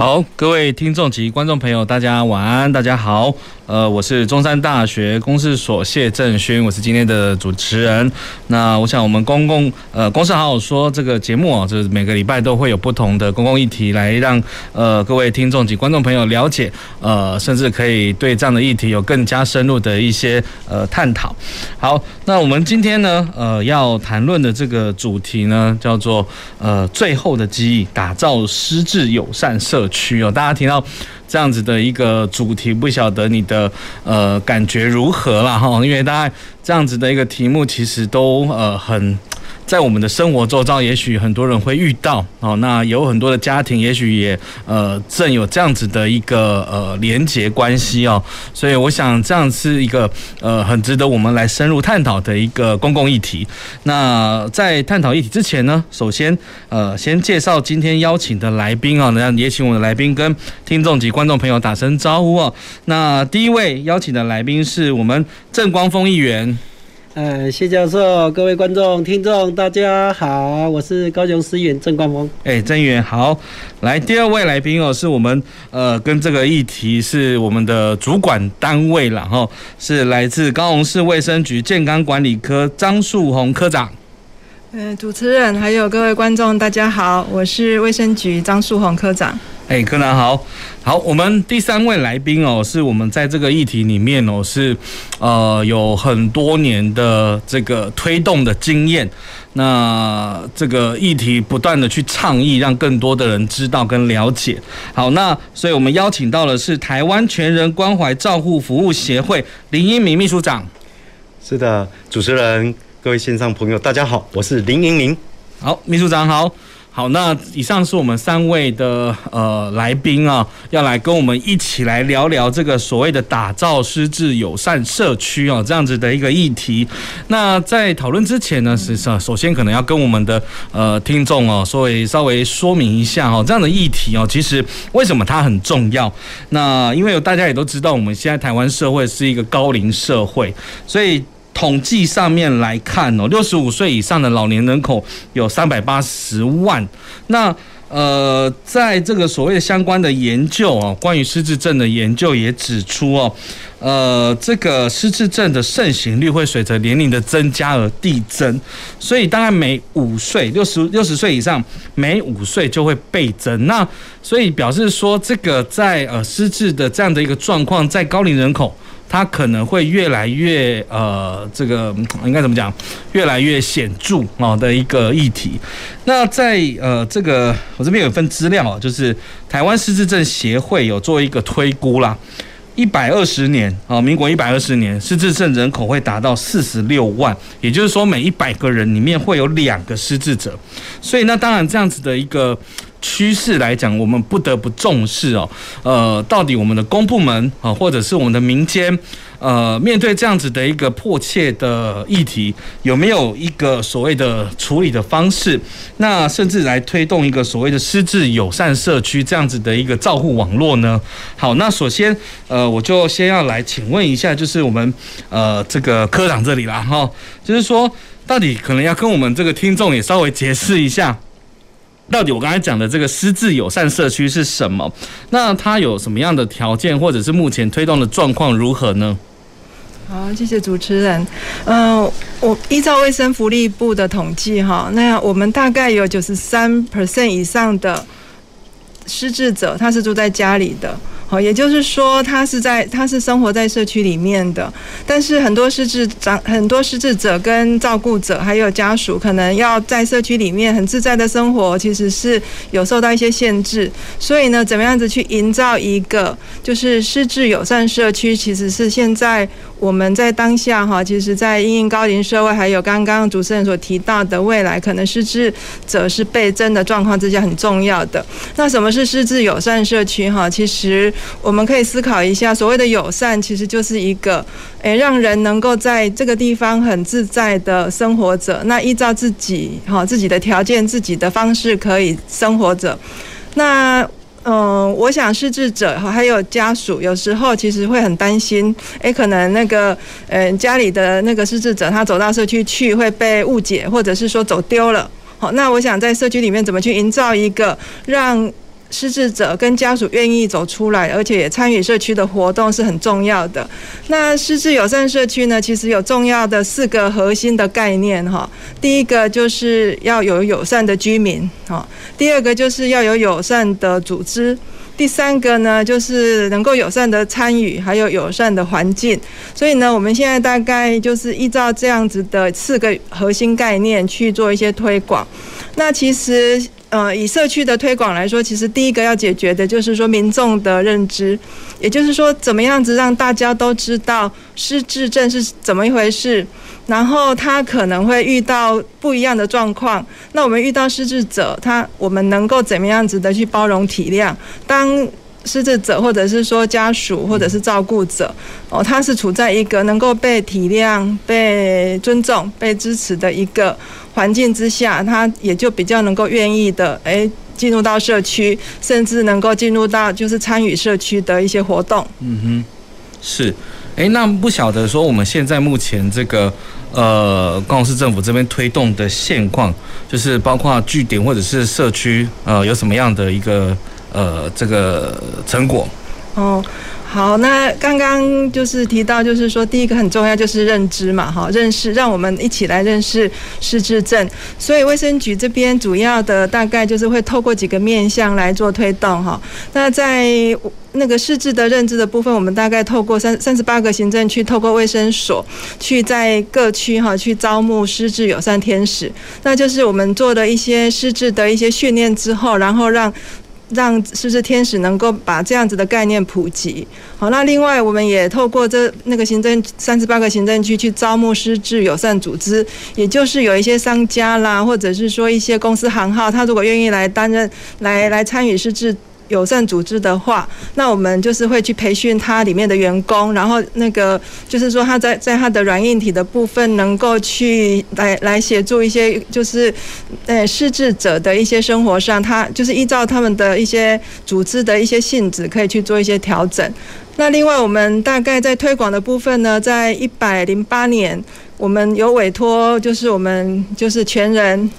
好，各位听众及观众朋友，大家晚安，大家好。呃，我是中山大学公事所谢政勋，我是今天的主持人。那我想，我们公共呃公事好好说这个节目啊，就是每个礼拜都会有不同的公共议题来让呃各位听众及观众朋友了解，呃，甚至可以对这样的议题有更加深入的一些呃探讨。好，那我们今天呢，呃，要谈论的这个主题呢，叫做呃最后的记忆，打造失智友善社区哦。大家听到。这样子的一个主题，不晓得你的呃感觉如何了哈？因为大家这样子的一个题目，其实都呃很。在我们的生活周遭，也许很多人会遇到哦。那有很多的家庭，也许也呃正有这样子的一个呃连结关系哦。所以我想，这样是一个呃很值得我们来深入探讨的一个公共议题。那在探讨议题之前呢，首先呃先介绍今天邀请的来宾啊，那也请我的来宾跟听众及观众朋友打声招呼哦。那第一位邀请的来宾是我们郑光丰议员。呃，谢教授，各位观众、听众，大家好，我是高雄市议员郑冠峰。哎，郑议员好，来第二位来宾哦，是我们呃跟这个议题是我们的主管单位了哈，是来自高雄市卫生局健康管理科张树红科长。呃，主持人还有各位观众，大家好，我是卫生局张树红科长。哎，柯南好，好，我们第三位来宾哦，是我们在这个议题里面哦，是呃有很多年的这个推动的经验，那这个议题不断的去倡议，让更多的人知道跟了解。好，那所以我们邀请到的是台湾全人关怀照护服务协会林英明秘书长。是的，主持人，各位线上朋友，大家好，我是林英明。好，秘书长好。好，那以上是我们三位的呃来宾啊，要来跟我们一起来聊聊这个所谓的打造失智友善社区啊，这样子的一个议题。那在讨论之前呢，实际上首先可能要跟我们的呃听众哦，稍微稍微说明一下哦，这样的议题哦，其实为什么它很重要？那因为大家也都知道，我们现在台湾社会是一个高龄社会，所以。统计上面来看哦，六十五岁以上的老年人口有三百八十万。那呃，在这个所谓的相关的研究啊，关于失智症的研究也指出哦，呃，这个失智症的盛行率会随着年龄的增加而递增，所以大概每五岁，六十六十岁以上，每五岁就会倍增。那所以表示说，这个在呃失智的这样的一个状况，在高龄人口。它可能会越来越呃，这个应该怎么讲？越来越显著啊的一个议题。那在呃这个我这边有一份资料，就是台湾失智症协会有做一个推估啦，一百二十年啊，民国一百二十年失智症人口会达到四十六万，也就是说每一百个人里面会有两个失智者。所以那当然这样子的一个。趋势来讲，我们不得不重视哦。呃，到底我们的公部门啊，或者是我们的民间，呃，面对这样子的一个迫切的议题，有没有一个所谓的处理的方式？那甚至来推动一个所谓的失智友善社区这样子的一个照护网络呢？好，那首先，呃，我就先要来请问一下，就是我们呃这个科长这里啦，哈，就是说，到底可能要跟我们这个听众也稍微解释一下。到底我刚才讲的这个失智友善社区是什么？那它有什么样的条件，或者是目前推动的状况如何呢？好，谢谢主持人。嗯、呃，我依照卫生福利部的统计，哈，那我们大概有九十三 percent 以上的失智者，他是住在家里的。好，也就是说，他是在他是生活在社区里面的，但是很多失智长很多失智者跟照顾者还有家属，可能要在社区里面很自在的生活，其实是有受到一些限制。所以呢，怎么样子去营造一个就是失智友善社区，其实是现在我们在当下哈，其实，在因应高龄社会，还有刚刚主持人所提到的未来可能失智者是倍增的状况之下，很重要的。那什么是失智友善社区哈？其实。我们可以思考一下，所谓的友善，其实就是一个，诶，让人能够在这个地方很自在的生活着。那依照自己哈自己的条件、自己的方式可以生活着。那嗯，我想失智者哈还有家属，有时候其实会很担心，诶，可能那个嗯家里的那个失智者，他走到社区去会被误解，或者是说走丢了。好，那我想在社区里面怎么去营造一个让。失智者跟家属愿意走出来，而且也参与社区的活动是很重要的。那失智友善社区呢，其实有重要的四个核心的概念哈。第一个就是要有友善的居民哈，第二个就是要有友善的组织，第三个呢就是能够友善的参与，还有友善的环境。所以呢，我们现在大概就是依照这样子的四个核心概念去做一些推广。那其实。呃，以社区的推广来说，其实第一个要解决的就是说民众的认知，也就是说怎么样子让大家都知道失智症是怎么一回事，然后他可能会遇到不一样的状况。那我们遇到失智者，他我们能够怎么样子的去包容体谅？当失智者或者是说家属或者是照顾者，哦，他是处在一个能够被体谅、被尊重、被支持的一个环境之下，他也就比较能够愿意的，哎，进入到社区，甚至能够进入到就是参与社区的一些活动。嗯哼，是，哎，那不晓得说我们现在目前这个呃高雄市政府这边推动的现况，就是包括据点或者是社区，呃，有什么样的一个？呃，这个成果哦，好，那刚刚就是提到，就是说第一个很重要就是认知嘛，哈，认识，让我们一起来认识失智症。所以卫生局这边主要的大概就是会透过几个面向来做推动，哈。那在那个失智的认知的部分，我们大概透过三三十八个行政区，透过卫生所去在各区哈去招募失智友善天使，那就是我们做的一些失智的一些训练之后，然后让。让失智天使能够把这样子的概念普及。好，那另外我们也透过这那个行政三十八个行政区去招募失智友善组织，也就是有一些商家啦，或者是说一些公司行号，他如果愿意来担任来来参与失智。友善组织的话，那我们就是会去培训他里面的员工，然后那个就是说他在在他的软硬体的部分能够去来来协助一些就是呃失智者的一些生活上，他就是依照他们的一些组织的一些性质，可以去做一些调整。那另外我们大概在推广的部分呢，在一百零八年，我们有委托就是我们就是全人。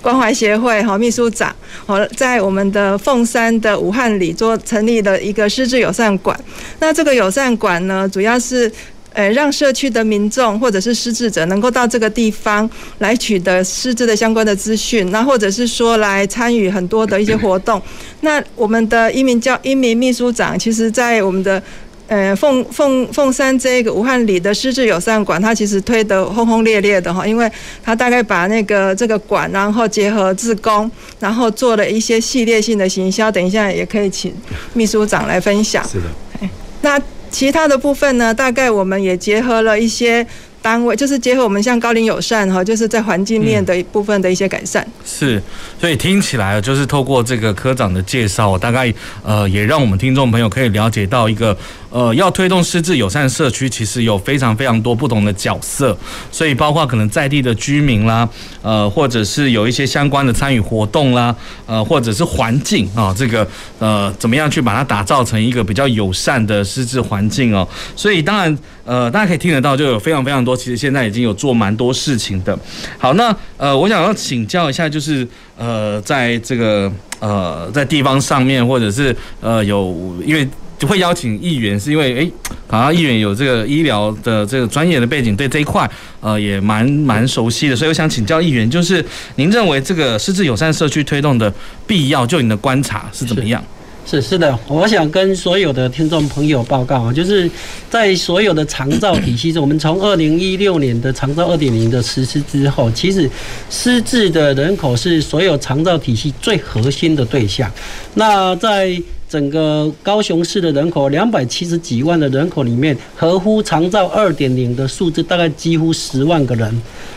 关怀协会哈秘书长，好，在我们的凤山的武汉里做成立了一个失智友善馆。那这个友善馆呢，主要是呃让社区的民众或者是失智者能够到这个地方来取得失智的相关的资讯，那或者是说来参与很多的一些活动。那我们的一名叫一名秘书长，其实在我们的。呃，凤凤凤山这个武汉里的失智友善馆，它其实推得轰轰烈烈的哈，因为它大概把那个这个馆，然后结合自工，然后做了一些系列性的行销。等一下也可以请秘书长来分享。是的。那其他的部分呢？大概我们也结合了一些。单位就是结合我们像高龄友善哈，就是在环境面的一部分的一些改善。嗯、是，所以听起来就是透过这个科长的介绍，大概呃也让我们听众朋友可以了解到一个呃要推动失智友善社区，其实有非常非常多不同的角色。所以包括可能在地的居民啦，呃或者是有一些相关的参与活动啦，呃或者是环境啊、这个呃怎么样去把它打造成一个比较友善的失智环境哦。所以当然呃大家可以听得到，就有非常非常多。其实现在已经有做蛮多事情的。好，那呃，我想要请教一下，就是呃，在这个呃，在地方上面，或者是呃，有因为就会邀请议员，是因为诶，好像议员有这个医疗的这个专业的背景，对这一块呃也蛮蛮熟悉的，所以我想请教议员，就是您认为这个失智友善社区推动的必要，就您的观察是怎么样？是是的，我想跟所有的听众朋友报告啊，就是在所有的长照体系中，我们从二零一六年的长照二点零的实施之后，其实失智的人口是所有长照体系最核心的对象。那在整个高雄市的人口两百七十几万的人口里面，合乎长照二点零的数字大概几乎十万个人，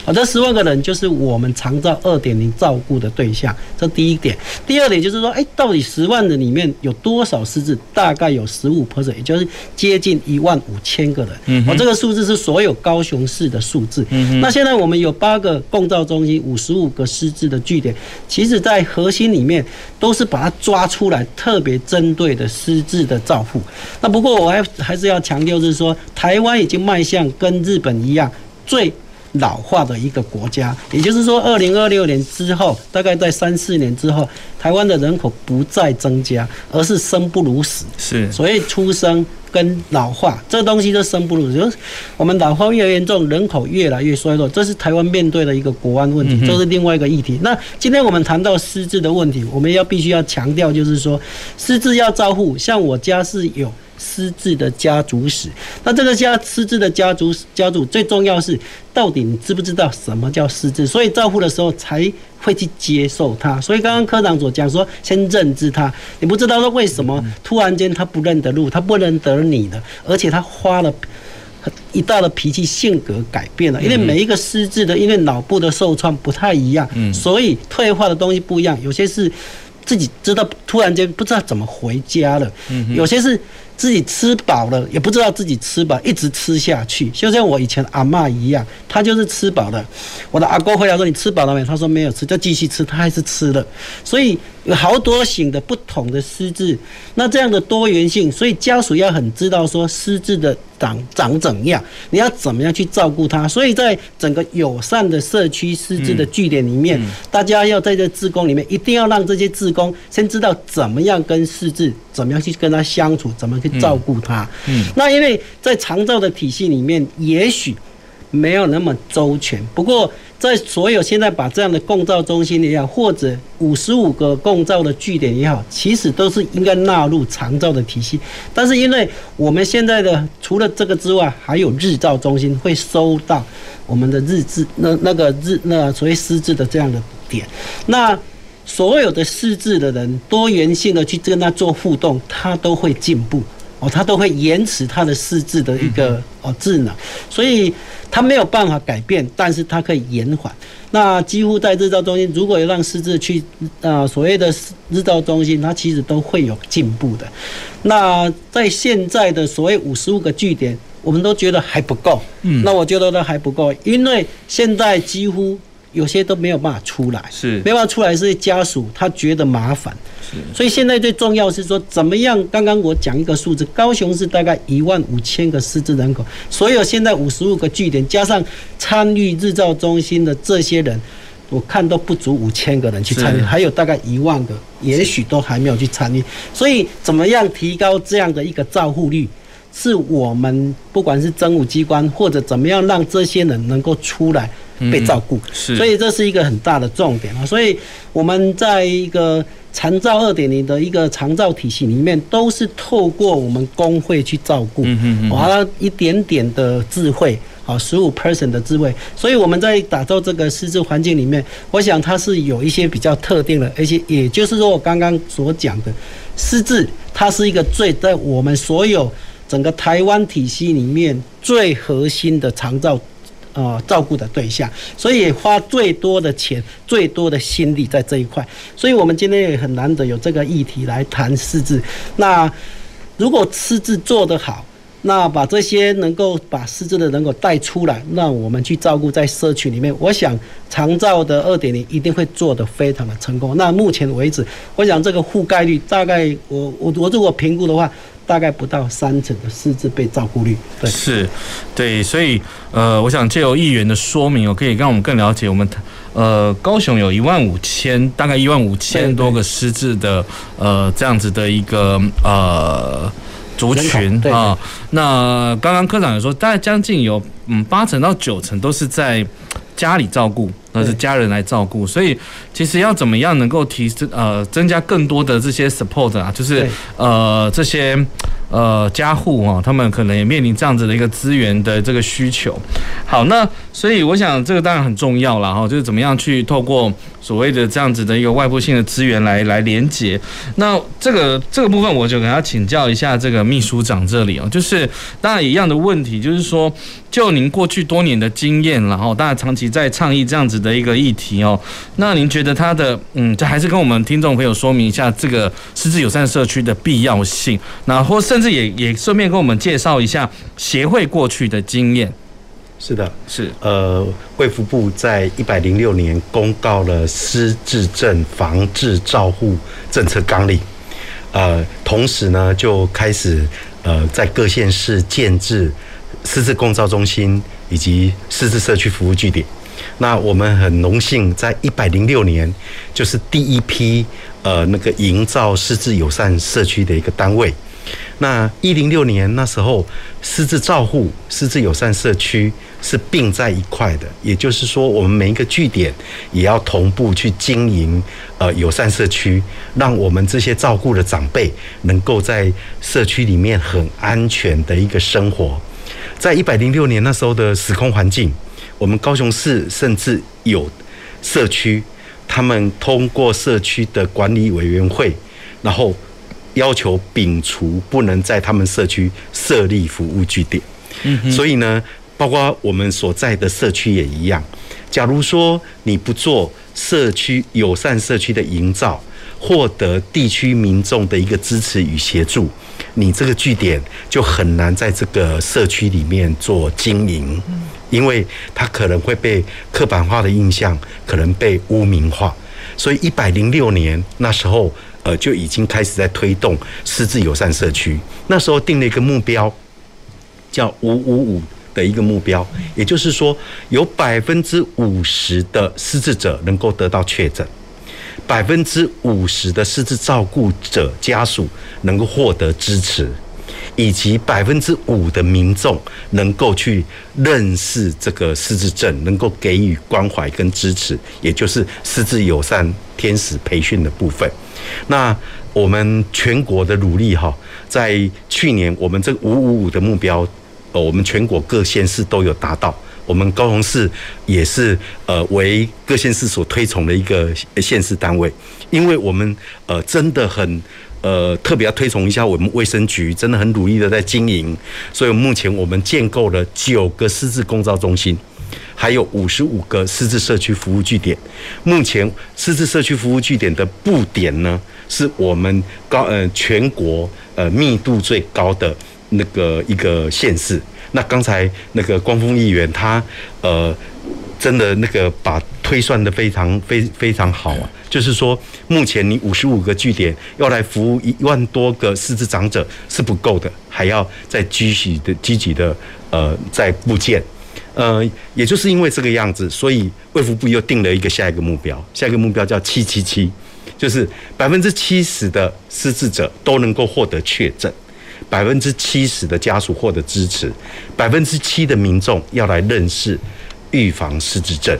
啊，这十万个人就是我们长照二点零照顾的对象，这第一点。第二点就是说，哎，到底十万人里面有多少失智？大概有十五 percent，也就是接近一万五千个人。嗯，我这个数字是所有高雄市的数字。嗯，那现在我们有八个共照中心，五十五个失智的据点，其实在核心里面都是把它抓出来，特别针。针对的失智的照护，那不过我还还是要强调，就是说台湾已经迈向跟日本一样最老化的一个国家，也就是说，二零二六年之后，大概在三四年之后，台湾的人口不再增加，而是生不如死。是，所以出生跟老化这东西都生不如死，就是我们老化越严重，人口越来越衰弱，这是台湾面对的一个国安问题，这是另外一个议题。那今天我们谈到失智的问题，我们要必须要强调，就是说失智要照护，像我家是有。失智的家族史，那这个家失智的家族家族最重要是，到底你知不知道什么叫失智？所以照顾的时候才会去接受他。所以刚刚科长所讲说，先认知他，你不知道说为什么突然间他不认得路，他不认得你的，而且他花了一大的脾气，性格改变了。因为每一个失智的，因为脑部的受创不太一样，所以退化的东西不一样。有些是自己知道，突然间不知道怎么回家了，有些是。自己吃饱了，也不知道自己吃饱，一直吃下去，就像我以前阿嬷一样，她就是吃饱了。我的阿公回来说：“你吃饱了没？”他说：“没有吃。”就继续吃，他还是吃了。所以有好多型的不同的失智，那这样的多元性，所以家属要很知道说失智的长长怎样，你要怎么样去照顾他。所以在整个友善的社区失智的据点里面，大家要在这志工里面，一定要让这些志工先知道怎么样跟失智，怎么样去跟他相处，怎么去。照顾他，嗯，那因为在长照的体系里面，也许没有那么周全。不过，在所有现在把这样的共照中心也好，或者五十五个共照的据点也好，其实都是应该纳入长照的体系。但是，因为我们现在的除了这个之外，还有日照中心会收到我们的日志，那那个日那所谓失智的这样的点，那。所有的失智的人，多元性的去跟他做互动，他都会进步哦，他都会延迟他的失智的一个哦智能，所以他没有办法改变，但是他可以延缓。那几乎在日照中心，如果有让失智去啊所谓的日照中心，它其实都会有进步的。那在现在的所谓五十五个据点，我们都觉得还不够，嗯，那我觉得都还不够，因为现在几乎。有些都没有办法出来，是没办法出来，是家属他觉得麻烦，是，所以现在最重要是说怎么样？刚刚我讲一个数字，高雄市大概一万五千个失智人口，所有现在五十五个据点加上参与日照中心的这些人，我看都不足五千个人去参与，还有大概一万个，也许都还没有去参与，所以怎么样提高这样的一个照护率？是我们不管是政务机关或者怎么样让这些人能够出来。被照顾，是，所以这是一个很大的重点啊。所以我们在一个长照二点零的一个长照体系里面，都是透过我们工会去照顾，嗯嗯，完了一点点的智慧，啊，十五 percent 的智慧。所以我们在打造这个师资环境里面，我想它是有一些比较特定的，而且也就是说我刚刚所讲的师资，它是一个最在我们所有整个台湾体系里面最核心的长照。呃，照顾的对象，所以花最多的钱、最多的心力在这一块。所以我们今天也很难得有这个议题来谈失智。那如果失智做得好，那把这些能够把失智的人口带出来，那我们去照顾在社区里面，我想长照的二点零一定会做得非常的成功。那目前为止，我想这个覆盖率大概我我我如果评估的话。大概不到三成的失智被照顾率，对，是，对，所以呃，我想借由议员的说明，我可以让我们更了解我们呃高雄有一万五千，大概一万五千多个失智的呃这样子的一个呃族群啊。那刚刚科长也说，大概将近有嗯八成到九成都是在家里照顾那是家人来照顾，所以其实要怎么样能够提升呃增加更多的这些 support 啊，就是呃这些呃家户啊，他们可能也面临这样子的一个资源的这个需求。好，那所以我想这个当然很重要了哈，就是怎么样去透过所谓的这样子的一个外部性的资源来来连接。那这个这个部分我就给他请教一下这个秘书长这里哦，就是当然一样的问题，就是说就您过去多年的经验，然后大家长期在倡议这样子的一个议题哦，那您觉得他的嗯，就还是跟我们听众朋友说明一下这个失智友善社区的必要性，那或甚至也也顺便跟我们介绍一下协会过去的经验。是的，是呃，卫福部在一百零六年公告了失智症防治照护政策纲领，呃，同时呢就开始呃在各县市建制失智共照中心以及失智社区服务据点。那我们很荣幸，在一百零六年就是第一批呃那个营造失智友善社区的一个单位。那一零六年那时候，失智照护、失智友善社区是并在一块的，也就是说，我们每一个据点也要同步去经营呃友善社区，让我们这些照顾的长辈能够在社区里面很安全的一个生活。在一百零六年那时候的时空环境，我们高雄市甚至有社区，他们通过社区的管理委员会，然后。要求摒除不能在他们社区设立服务据点，嗯，所以呢，包括我们所在的社区也一样。假如说你不做社区友善社区的营造，获得地区民众的一个支持与协助，你这个据点就很难在这个社区里面做经营，因为它可能会被刻板化的印象，可能被污名化。所以一百零六年那时候。呃，就已经开始在推动失智友善社区。那时候定了一个目标，叫“五五五”的一个目标，也就是说，有百分之五十的失智者能够得到确诊，百分之五十的失智照顾者家属能够获得支持。以及百分之五的民众能够去认识这个失智症，能够给予关怀跟支持，也就是失智友善天使培训的部分。那我们全国的努力哈，在去年我们这个五五五的目标，呃，我们全国各县市都有达到。我们高雄市也是呃为各县市所推崇的一个县市单位，因为我们呃真的很。呃，特别要推崇一下我们卫生局，真的很努力的在经营。所以目前我们建构了九个失智共照中心，还有五十五个失智社区服务据点。目前失智社区服务据点的布点呢，是我们高呃全国呃密度最高的那个一个县市。那刚才那个光丰议员他呃。真的那个把推算的非常非非常好啊，就是说目前你五十五个据点要来服务一万多个失智长者是不够的，还要再积极的积极的呃再布建，呃，也就是因为这个样子，所以卫福部又定了一个下一个目标，下一个目标叫七七七，就是百分之七十的失智者都能够获得确诊，百分之七十的家属获得支持，百分之七的民众要来认识。预防失智症，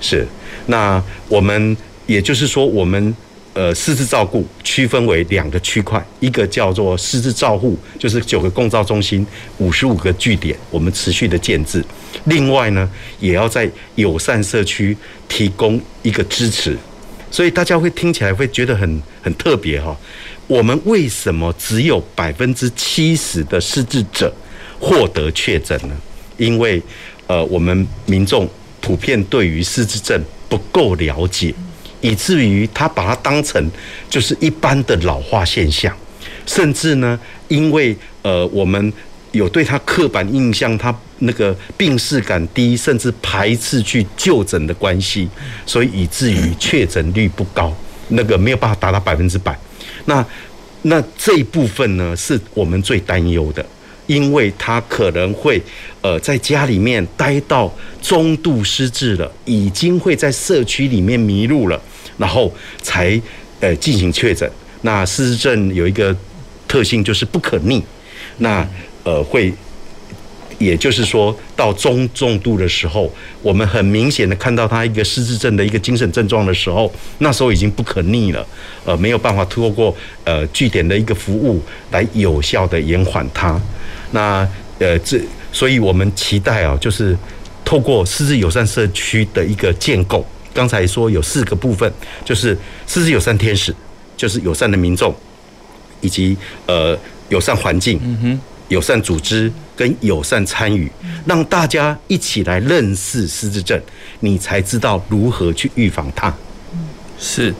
是。那我们也就是说，我们呃失智照顾区分为两个区块，一个叫做失智照护，就是九个共照中心，五十五个据点，我们持续的建置。另外呢，也要在友善社区提供一个支持。所以大家会听起来会觉得很很特别哈。我们为什么只有百分之七十的失智者获得确诊呢？因为呃，我们民众普遍对于失智症不够了解，以至于他把它当成就是一般的老化现象，甚至呢，因为呃，我们有对他刻板印象，他那个病识感低，甚至排斥去就诊的关系，所以以至于确诊率不高，那个没有办法达到百分之百。那那这一部分呢，是我们最担忧的。因为他可能会，呃，在家里面待到中度失智了，已经会在社区里面迷路了，然后才呃进行确诊。那失智症有一个特性就是不可逆，那呃会也就是说到中重度的时候，我们很明显的看到他一个失智症的一个精神症状的时候，那时候已经不可逆了，呃，没有办法透过呃据点的一个服务来有效的延缓它。那呃这，所以我们期待啊，就是透过失智友善社区的一个建构。刚才说有四个部分，就是四是友善天使，就是友善的民众，以及呃友善环境，嗯哼，友善组织跟友善参与，让大家一起来认识失智症，你才知道如何去预防它。是，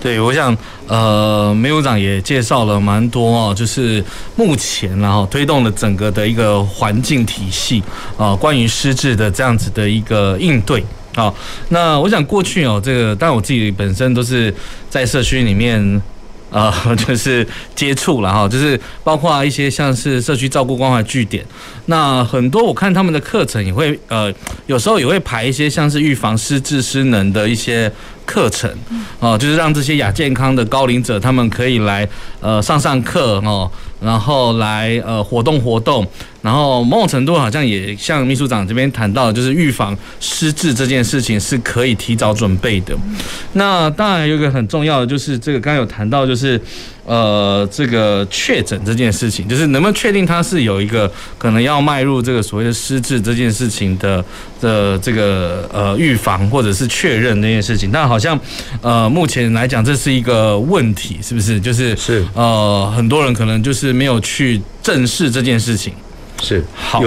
对，我想，呃，秘书长也介绍了蛮多哦，就是目前然后推动了整个的一个环境体系啊，关于失智的这样子的一个应对。好，那我想过去哦，这个，但我自己本身都是在社区里面，呃，就是接触了哈，就是包括一些像是社区照顾关怀据点，那很多我看他们的课程也会，呃，有时候也会排一些像是预防失智失能的一些课程，哦，就是让这些亚健康的高龄者他们可以来，呃，上上课哦。然后来呃活动活动，然后某种程度好像也像秘书长这边谈到，就是预防失智这件事情是可以提早准备的。那当然有一个很重要的就是这个刚刚有谈到就是。呃，这个确诊这件事情，就是能不能确定他是有一个可能要迈入这个所谓的失智这件事情的的这个呃预防或者是确认这件事情？但好像呃目前来讲这是一个问题，是不是？就是是呃很多人可能就是没有去正视这件事情。是好。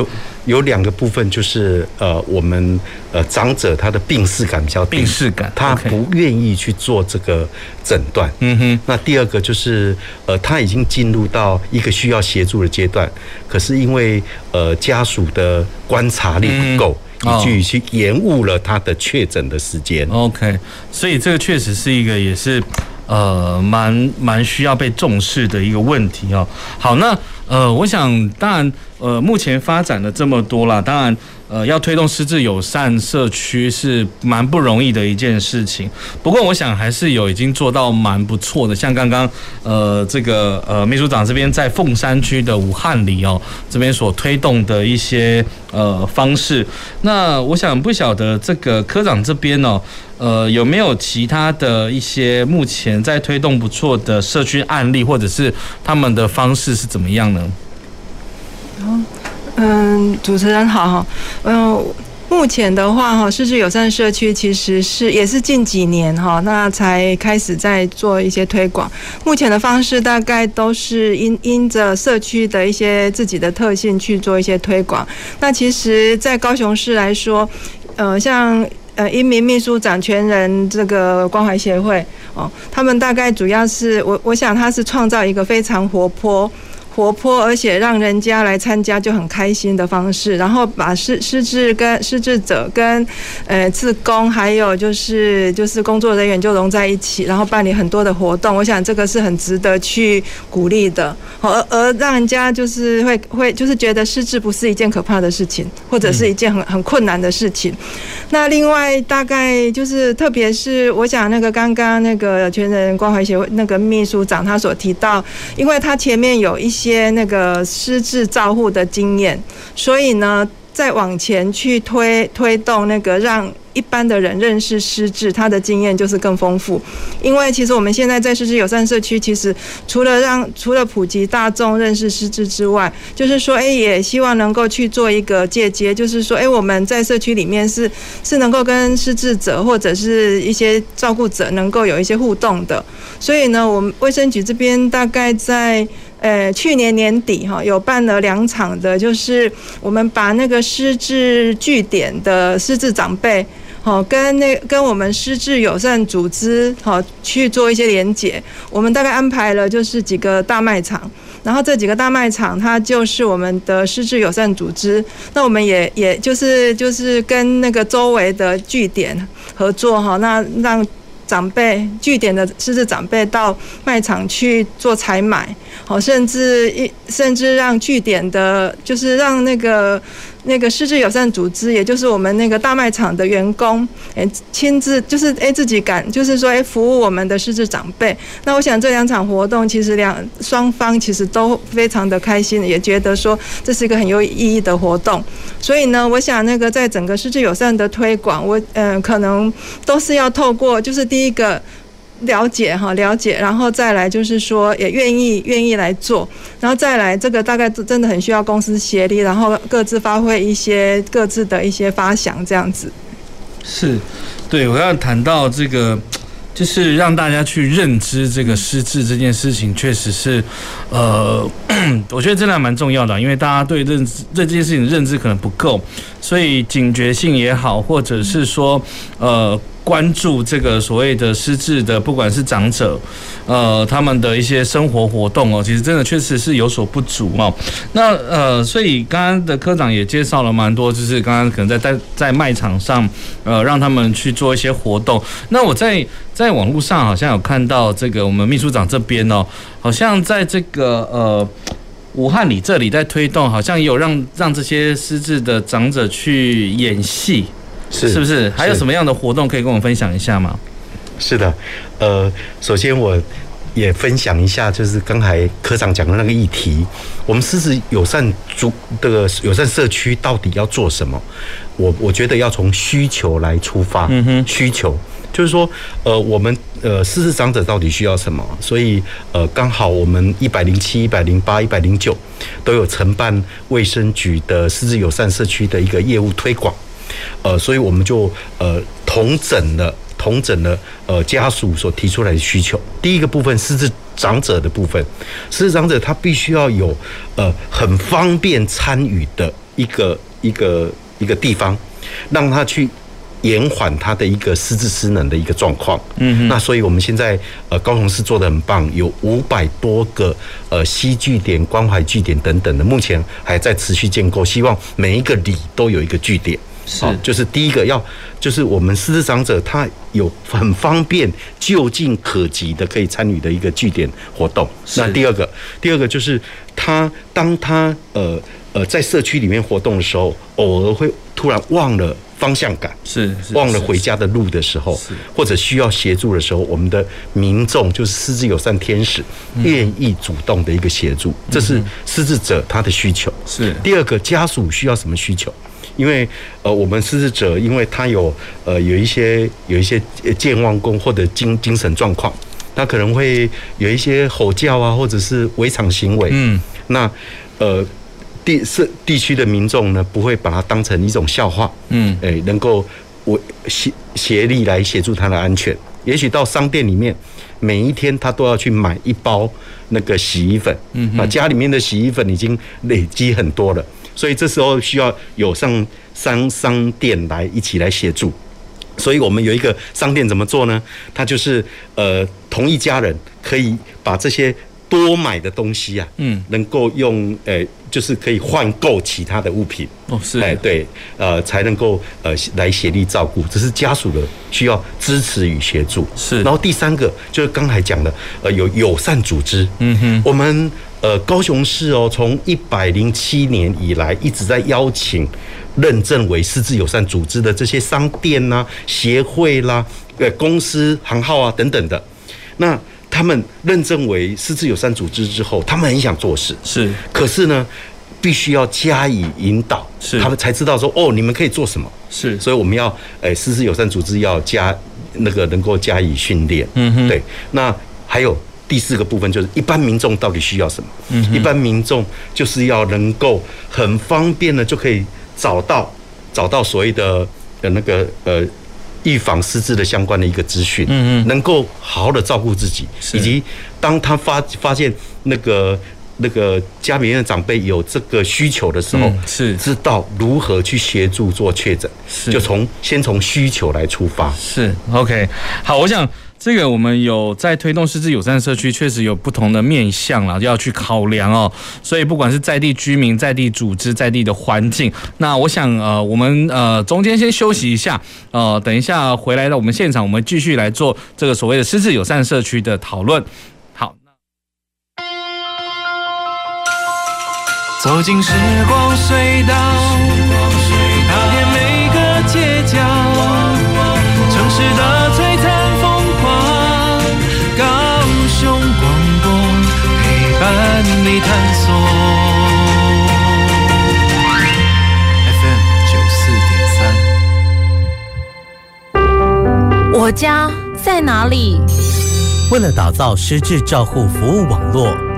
有两个部分，就是呃，我们呃长者他的病识感比较低，病识感，他不愿意去做这个诊断。嗯哼。那第二个就是呃，他已经进入到一个需要协助的阶段，可是因为呃家属的观察力不够，以至于去延误了他的确诊的时间。OK，所以这个确实是一个也是呃蛮蛮需要被重视的一个问题哦。好，那。呃，我想，当然，呃，目前发展了这么多了，当然，呃，要推动失智友善社区是蛮不容易的一件事情。不过，我想还是有已经做到蛮不错的，像刚刚，呃，这个呃，秘书长这边在凤山区的武汉里哦，这边所推动的一些呃方式。那我想不晓得这个科长这边哦。呃，有没有其他的一些目前在推动不错的社区案例，或者是他们的方式是怎么样呢？嗯，主持人好哈，嗯，目前的话哈，失智友善社区其实是也是近几年哈，那才开始在做一些推广。目前的方式大概都是因因着社区的一些自己的特性去做一些推广。那其实，在高雄市来说，呃，像。呃，英明秘书长全人这个关怀协会哦，他们大概主要是我我想他是创造一个非常活泼。活泼而且让人家来参加就很开心的方式，然后把失失智跟失智者跟呃自工还有就是就是工作人员就融在一起，然后办理很多的活动。我想这个是很值得去鼓励的，而而让人家就是会会就是觉得失智不是一件可怕的事情，或者是一件很很困难的事情。那另外大概就是特别是我想那个刚刚那个全人关怀协会那个秘书长他所提到，因为他前面有一些。些那个失智照护的经验，所以呢，再往前去推推动那个让一般的人认识失智，他的经验就是更丰富。因为其实我们现在在失智友善社区，其实除了让除了普及大众认识失智之外，就是说，哎，也希望能够去做一个借接，就是说，哎，我们在社区里面是是能够跟失智者或者是一些照顾者能够有一些互动的。所以呢，我们卫生局这边大概在。呃，去年年底哈，有办了两场的，就是我们把那个失智据点的失智长辈，好跟那跟我们失智友善组织好去做一些连结。我们大概安排了就是几个大卖场，然后这几个大卖场它就是我们的失智友善组织。那我们也也就是就是跟那个周围的据点合作哈，那让。长辈据点的甚至长辈到卖场去做采买，好，甚至一甚至让据点的，就是让那个那个失智友善组织，也就是我们那个大卖场的员工，诶，亲自就是诶自己赶，就是说诶服务我们的失智长辈。那我想这两场活动，其实两双方其实都非常的开心，也觉得说这是一个很有意义的活动。所以呢，我想那个在整个失智友善的推广，我嗯、可能都是要透过，就是第一个。了解哈，了解，然后再来就是说，也愿意愿意来做，然后再来这个大概真的很需要公司协力，然后各自发挥一些各自的一些发想，这样子。是，对，我要谈到这个，就是让大家去认知这个失智这件事情，确实是，呃，我觉得真的蛮重要的，因为大家对认知对这件事情的认知可能不够，所以警觉性也好，或者是说，呃。关注这个所谓的失智的，不管是长者，呃，他们的一些生活活动哦，其实真的确实是有所不足哦。那呃，所以刚刚的科长也介绍了蛮多，就是刚刚可能在在在卖场上，呃，让他们去做一些活动。那我在在网络上好像有看到这个我们秘书长这边哦，好像在这个呃武汉里这里在推动，好像也有让让这些失智的长者去演戏。是是不是？还有什么样的活动可以跟我们分享一下吗？是的，呃，首先我也分享一下，就是刚才科长讲的那个议题，我们失智友善组这个友善社区到底要做什么？我我觉得要从需求来出发，嗯哼，需求就是说，呃，我们呃失智长者到底需要什么？所以呃，刚好我们一百零七、一百零八、一百零九都有承办卫生局的失智友善社区的一个业务推广。呃，所以我们就呃同整了同整了呃家属所提出来的需求。第一个部分，失智长者的部分，失智长者他必须要有呃很方便参与的一个一个一个地方，让他去延缓他的一个失智失能的一个状况。嗯，那所以我们现在呃高雄市做的很棒，有五百多个呃西据点、关怀据点等等的，目前还在持续建构，希望每一个里都有一个据点。是，就是第一个要，就是我们失智长者他有很方便、就近可及的可以参与的一个据点活动。那第二个，第二个就是他当他呃呃在社区里面活动的时候，偶尔会突然忘了方向感，是忘了回家的路的时候，或者需要协助的时候，我们的民众就是失智友善天使，愿意主动的一个协助，这是失智者他的需求。是第二个，家属需要什么需求？因为呃，我们失智者，因为他有呃有一些有一些健忘功或者精精神状况，他可能会有一些吼叫啊，或者是违常行为。嗯，那呃地是地区的民众呢，不会把它当成一种笑话。嗯，诶，能够为协协力来协助他的安全。也许到商店里面，每一天他都要去买一包那个洗衣粉。嗯，啊，家里面的洗衣粉已经累积很多了。所以这时候需要有上商商店来一起来协助，所以我们有一个商店怎么做呢？它就是呃，同一家人可以把这些多买的东西啊，嗯，能够用呃，就是可以换购其他的物品哦，是哎对，呃，才能够呃来协力照顾，这是家属的需要支持与协助是。然后第三个就是刚才讲的呃，有友善组织，嗯哼，我们。呃，高雄市哦，从一百零七年以来一直在邀请认证为失智友善组织的这些商店呐、啊、协会啦、呃公司行号啊等等的。那他们认证为失智友善组织之后，他们很想做事，是。可是呢，必须要加以引导，是。他们才知道说，哦，你们可以做什么？是。所以我们要，诶，失智友善组织要加那个能够加以训练。嗯哼。对。那还有。第四个部分就是一般民众到底需要什么？嗯，一般民众就是要能够很方便的就可以找到找到所谓的呃那个呃预防失智的相关的一个资讯，嗯嗯，能够好好的照顾自己，以及当他发发现那个那个家里面的长辈有这个需求的时候，是。知道如何去协助做确诊，是。就从先从需求来出发，是 OK 好，我想。这个我们有在推动失智友善社区，确实有不同的面向啦，要去考量哦。所以不管是在地居民、在地组织、在地的环境，那我想呃，我们呃中间先休息一下，呃，等一下回来到我们现场，我们继续来做这个所谓的失智友善社区的讨论。好，走进时光隧道。你探索。FM 九四点三，我家在哪里？为了打造失智照护服务网络，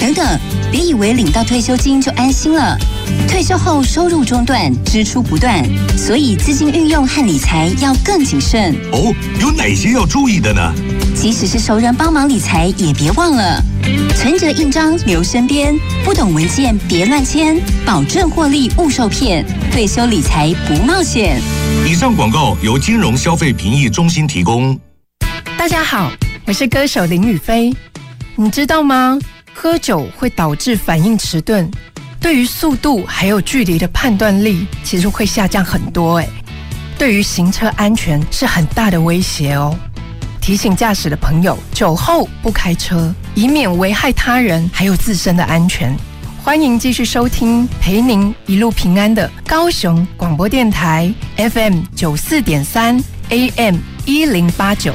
等等，别以为领到退休金就安心了。退休后收入中断，支出不断，所以资金运用和理财要更谨慎。哦，有哪些要注意的呢？即使是熟人帮忙理财，也别忘了存折印章留身边，不懂文件别乱签，保证获利勿受骗。退休理财不冒险。以上广告由金融消费评议中心提供。大家好，我是歌手林雨霏。你知道吗？喝酒会导致反应迟钝，对于速度还有距离的判断力，其实会下降很多。诶，对于行车安全是很大的威胁哦。提醒驾驶的朋友，酒后不开车，以免危害他人还有自身的安全。欢迎继续收听陪您一路平安的高雄广播电台 FM 九四点三 AM 一零八九。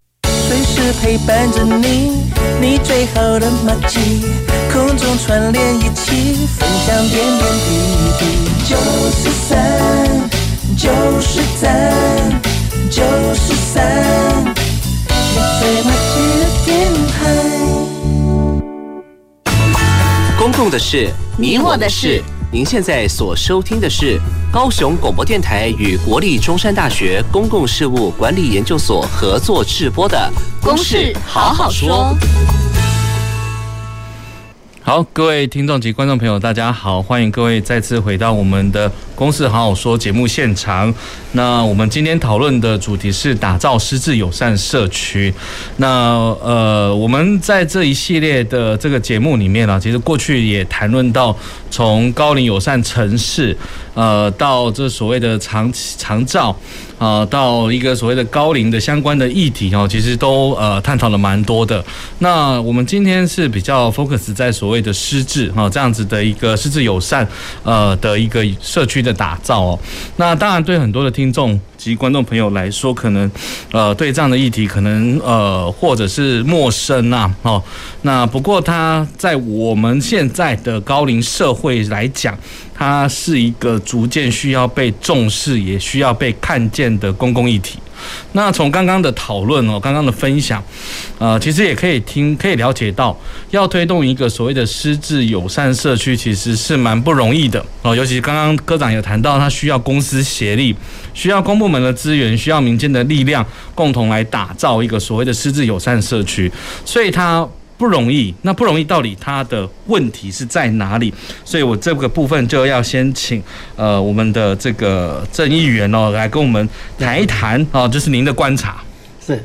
陪伴着你，你最好的默契，空中串联一起，分享点点滴滴。九十三，九十三，九十三，你最默契的电台。公共的事，你我的事。您现在所收听的是高雄广播电台与国立中山大学公共事务管理研究所合作制播的《公事好好说》。好，各位听众及观众朋友，大家好，欢迎各位再次回到我们的《公事好好说》节目现场。那我们今天讨论的主题是打造失智友善社区。那呃，我们在这一系列的这个节目里面啊，其实过去也谈论到从高龄友善城市，呃，到这所谓的长长照。啊，到一个所谓的高龄的相关的议题哦，其实都呃探讨了蛮多的。那我们今天是比较 focus 在所谓的失智哈这样子的一个失智友善呃的一个社区的打造哦。那当然对很多的听众及观众朋友来说，可能呃对这样的议题可能呃或者是陌生呐哦。那不过它在我们现在的高龄社会来讲。它是一个逐渐需要被重视，也需要被看见的公共议题。那从刚刚的讨论哦，刚刚的分享，呃，其实也可以听，可以了解到，要推动一个所谓的失智友善社区，其实是蛮不容易的哦。尤其刚刚科长有谈到，他需要公私协力，需要公部门的资源，需要民间的力量，共同来打造一个所谓的失智友善社区，所以他。不容易，那不容易到底它的问题是在哪里？所以我这个部分就要先请呃我们的这个郑议员哦来跟我们谈一谈哦，就是您的观察。是，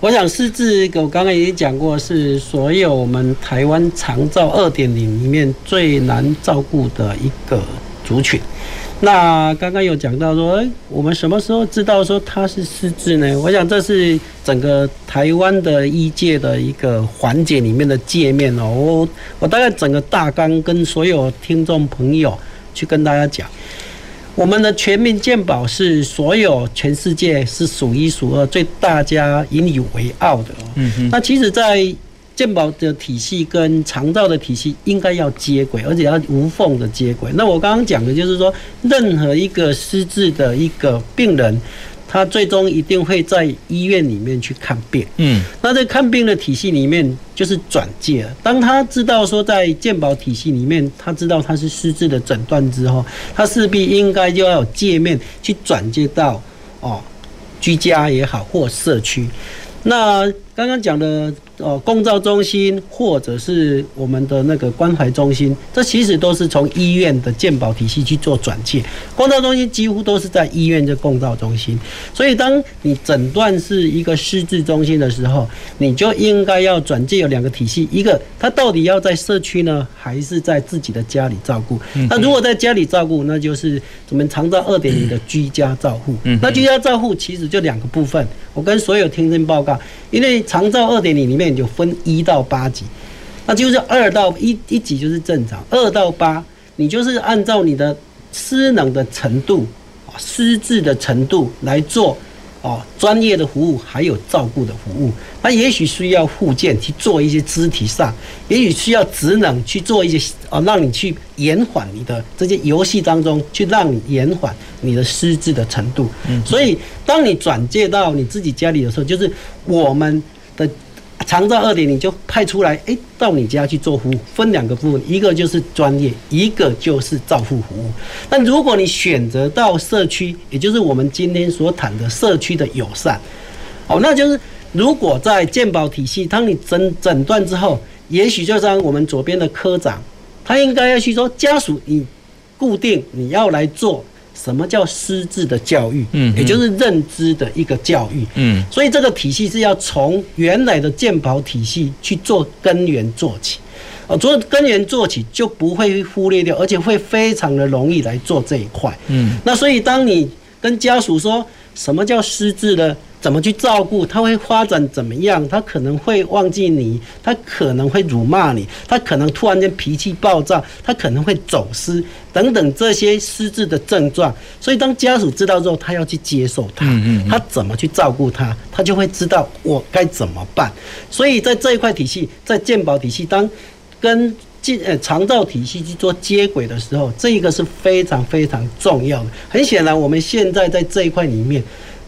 我想失智，我刚刚已经讲过，是所有我们台湾长照二点零里面最难照顾的一个族群。那刚刚有讲到说，诶，我们什么时候知道说他是失智呢？我想这是整个台湾的医界的一个环节里面的界面哦。我我大概整个大纲跟所有听众朋友去跟大家讲，我们的全民健保是所有全世界是数一数二最大家引以为傲的哦。嗯哼。那其实，在健保的体系跟长照的体系应该要接轨，而且要无缝的接轨。那我刚刚讲的就是说，任何一个失智的一个病人。他最终一定会在医院里面去看病，嗯，那在看病的体系里面就是转介了。当他知道说在健保体系里面，他知道他是失智的诊断之后，他势必应该就要有界面去转接到哦，居家也好或社区。那刚刚讲的。哦，共照中心或者是我们的那个关怀中心，这其实都是从医院的健保体系去做转介。共照中心几乎都是在医院的共照中心，所以当你诊断是一个失智中心的时候，你就应该要转介有两个体系，一个他到底要在社区呢，还是在自己的家里照顾？那如果在家里照顾，那就是我们长照二点零的居家照护。那居家照护其实就两个部分，我跟所有听证报告，因为长照二点零里面。就分一到八级，那就是二到一一级就是正常，二到八你就是按照你的失能的程度啊，失智的程度来做哦，专业的服务还有照顾的服务。那也许需要附件去做一些肢体上，也许需要职能去做一些哦，让你去延缓你的这些游戏当中去让你延缓你的失智的程度。所以当你转介到你自己家里的时候，就是我们的。长照二点零就派出来，诶，到你家去做服务，分两个部分，一个就是专业，一个就是照护服务。但如果你选择到社区，也就是我们今天所谈的社区的友善，哦，那就是如果在健保体系，当你诊诊断之后，也许就像我们左边的科长，他应该要去说家属，你固定你要来做。什么叫失智的教育？嗯，也就是认知的一个教育。嗯，所以这个体系是要从原来的健保体系去做根源做起。哦，做根源做起就不会忽略掉，而且会非常的容易来做这一块。嗯，那所以当你跟家属说什么叫失智的？怎么去照顾？他会发展怎么样？他可能会忘记你，他可能会辱骂你，他可能突然间脾气暴躁，他可能会走失等等这些失智的症状。所以当家属知道之后，他要去接受他，他怎么去照顾他，他就会知道我该怎么办。所以在这一块体系，在健保体系当跟健呃长照体系去做接轨的时候，这一个是非常非常重要的。很显然，我们现在在这一块里面。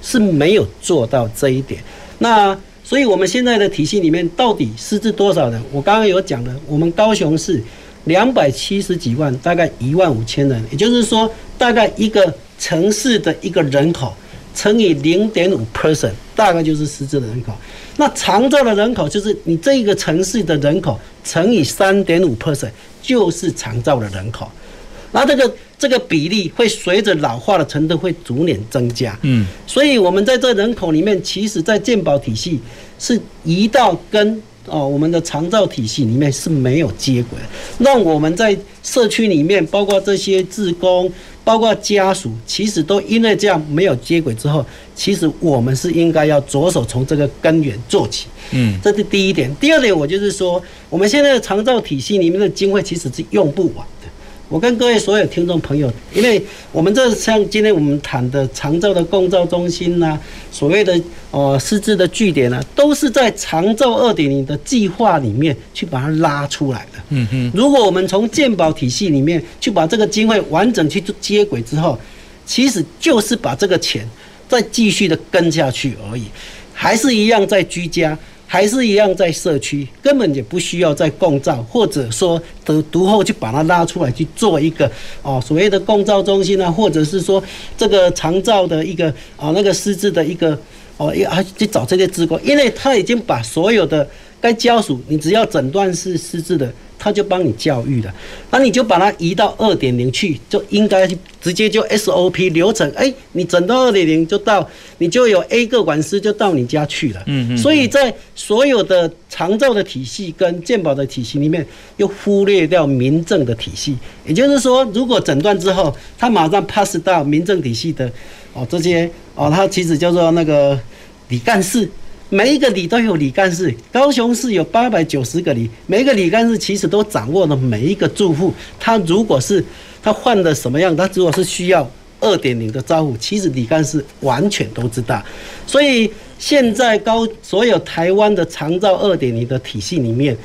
是没有做到这一点，那所以我们现在的体系里面到底失智多少人？我刚刚有讲了，我们高雄市两百七十几万，大概一万五千人，也就是说，大概一个城市的一个人口乘以零点五 percent，大概就是失智的人口。那长照的人口就是你这一个城市的人口乘以三点五 percent，就是长照的人口。那这个这个比例会随着老化的程度会逐年增加，嗯，所以我们在这人口里面，其实，在健保体系是移到跟哦我们的长照体系里面是没有接轨的。那我们在社区里面，包括这些职工，包括家属，其实都因为这样没有接轨之后，其实我们是应该要着手从这个根源做起，嗯，这是第一点。第二点，我就是说，我们现在的长照体系里面的经费其实是用不完。我跟各位所有听众朋友，因为我们这像今天我们谈的长照的共照中心呐、啊，所谓的呃师资的据点啊，都是在长照二点零的计划里面去把它拉出来的。嗯哼，如果我们从健保体系里面去把这个经费完整去做接轨之后，其实就是把这个钱再继续的跟下去而已，还是一样在居家。还是一样在社区，根本也不需要再共照，或者说得读后就把它拉出来去做一个哦所谓的共照中心啊，或者是说这个长照的一个啊那个失智的一个哦要去找这些职工，因为他已经把所有的该家属，你只要诊断是失智的。他就帮你教育了，那你就把它移到二点零去，就应该直接就 SOP 流程，哎，你整到二点零就到，你就有 A 个管师就到你家去了。嗯嗯。所以在所有的长照的体系跟健保的体系里面，又忽略掉民政的体系。也就是说，如果诊断之后，他马上 pass 到民政体系的哦这些哦，他其实叫做那个李干事。每一个里都有里干事，高雄市有八百九十个里，每一个里干事其实都掌握了每一个住户。他如果是他换的什么样，他如果是需要二点零的招呼，其实李干事完全都知道。所以现在高所有台湾的长照二点零的体系里面，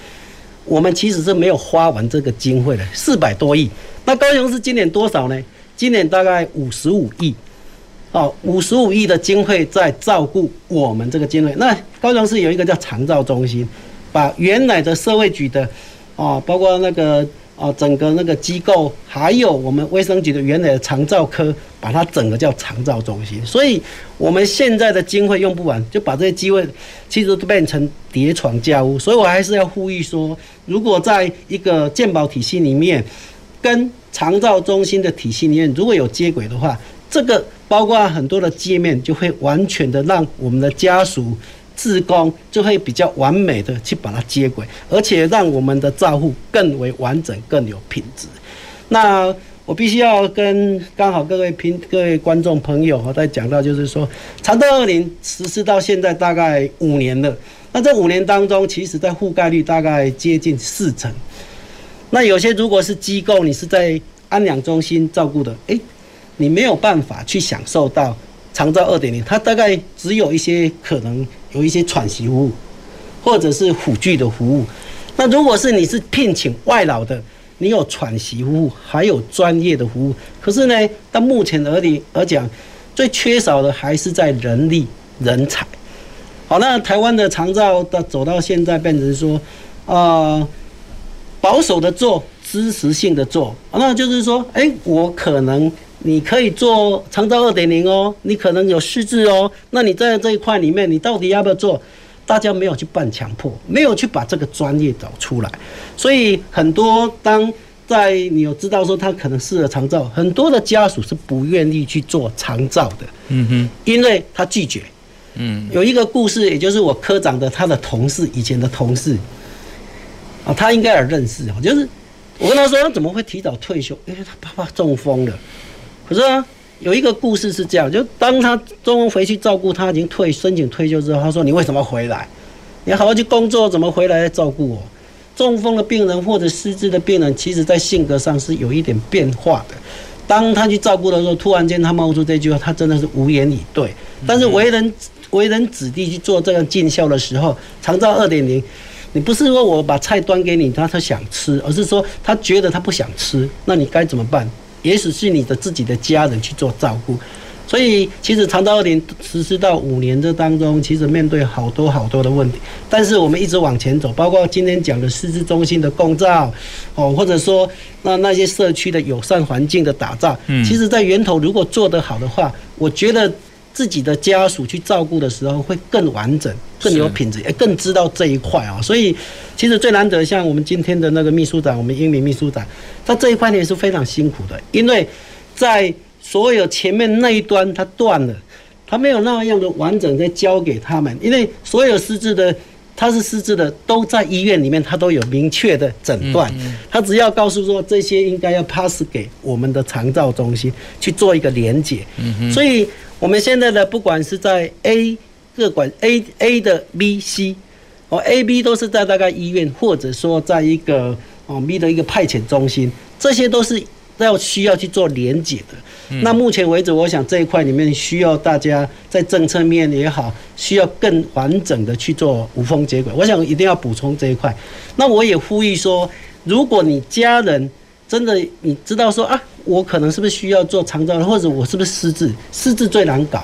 我们其实是没有花完这个经费的，四百多亿。那高雄市今年多少呢？今年大概五十五亿。哦，五十五亿的经费在照顾我们这个经费。那高雄市有一个叫长照中心，把原来的社会局的，哦，包括那个哦，整个那个机构，还有我们卫生局的原来的长照科，把它整个叫长照中心。所以我们现在的经费用不完，就把这些机会其实都变成叠床架屋。所以我还是要呼吁说，如果在一个健保体系里面，跟长照中心的体系里面如果有接轨的话，这个。包括很多的界面，就会完全的让我们的家属、志工就会比较完美的去把它接轨，而且让我们的照护更为完整、更有品质。那我必须要跟刚好各位评各位观众朋友哈，在讲到就是说，长照二零实施到现在大概五年了。那这五年当中，其实在覆盖率大概接近四成。那有些如果是机构，你是在安养中心照顾的，诶。你没有办法去享受到长照二点零，它大概只有一些可能有一些喘息服务，或者是辅具的服务。那如果是你是聘请外劳的，你有喘息服务，还有专业的服务。可是呢，到目前而已而讲，最缺少的还是在人力人才。好，那台湾的长照的走到现在变成说，呃，保守的做，支持性的做，那就是说，哎，我可能。你可以做长照二点零哦，你可能有失智哦，那你在这一块里面，你到底要不要做？大家没有去办强迫，没有去把这个专业找出来，所以很多当在你有知道说他可能适合长照，很多的家属是不愿意去做长照的，嗯哼，因为他拒绝，嗯，有一个故事，也就是我科长的他的同事，以前的同事，啊，他应该也认识啊，就是我跟他说他怎么会提早退休？因为他爸爸中风了。可是啊，有一个故事是这样，就当他中风回去照顾他，已经退申请退休之后，他说：“你为什么回来？你好好去工作，怎么回来照顾我？”中风的病人或者失智的病人，其实在性格上是有一点变化的。当他去照顾的时候，突然间他冒出这句话，他真的是无言以对。但是为人为人子弟去做这样尽孝的时候，长照二点零，你不是说我把菜端给你，他他想吃，而是说他觉得他不想吃，那你该怎么办？也许是你的自己的家人去做照顾，所以其实长照二点实施到五年这当中，其实面对好多好多的问题，但是我们一直往前走，包括今天讲的失智中心的共照，哦，或者说那那些社区的友善环境的打造，嗯。其实在源头如果做得好的话，我觉得。自己的家属去照顾的时候会更完整、更有品质，也更知道这一块啊。所以，其实最难得像我们今天的那个秘书长，我们英明秘书长，他这一块也是非常辛苦的，因为在所有前面那一端他断了，他没有那样的完整的交给他们，因为所有失智的，他是失智的，都在医院里面，他都有明确的诊断，他只要告诉说这些应该要 pass 给我们的长照中心去做一个连结，所以。我们现在的不管是在 A 各管 A A 的 B C 哦 A B 都是在大概医院，或者说在一个哦 B 的一个派遣中心，这些都是要需要去做连结的。那目前为止，我想这一块里面需要大家在政策面也好，需要更完整的去做无缝接轨。我想一定要补充这一块。那我也呼吁说，如果你家人真的你知道说啊。我可能是不是需要做长照，或者我是不是失智？失智最难搞，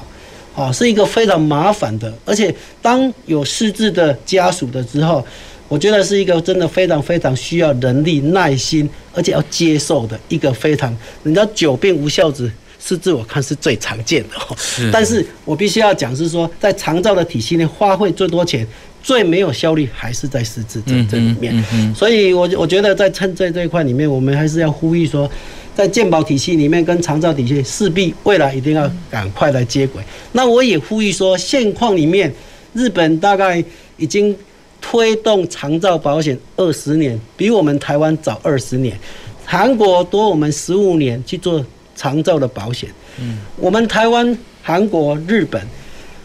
啊，是一个非常麻烦的。而且当有失智的家属的时候，我觉得是一个真的非常非常需要人力、耐心，而且要接受的一个非常。人家久病无孝子，失智我看是最常见的。是。但是我必须要讲是说，在长照的体系内花费最多钱、最没有效率，还是在失智这这里面。所以我我觉得在趁在这一块里面，我们还是要呼吁说。在健保体系里面跟长照体系势必未来一定要赶快来接轨。那我也呼吁说，现况里面，日本大概已经推动长照保险二十年，比我们台湾早二十年。韩国多我们十五年去做长照的保险。嗯，我们台湾、韩国、日本，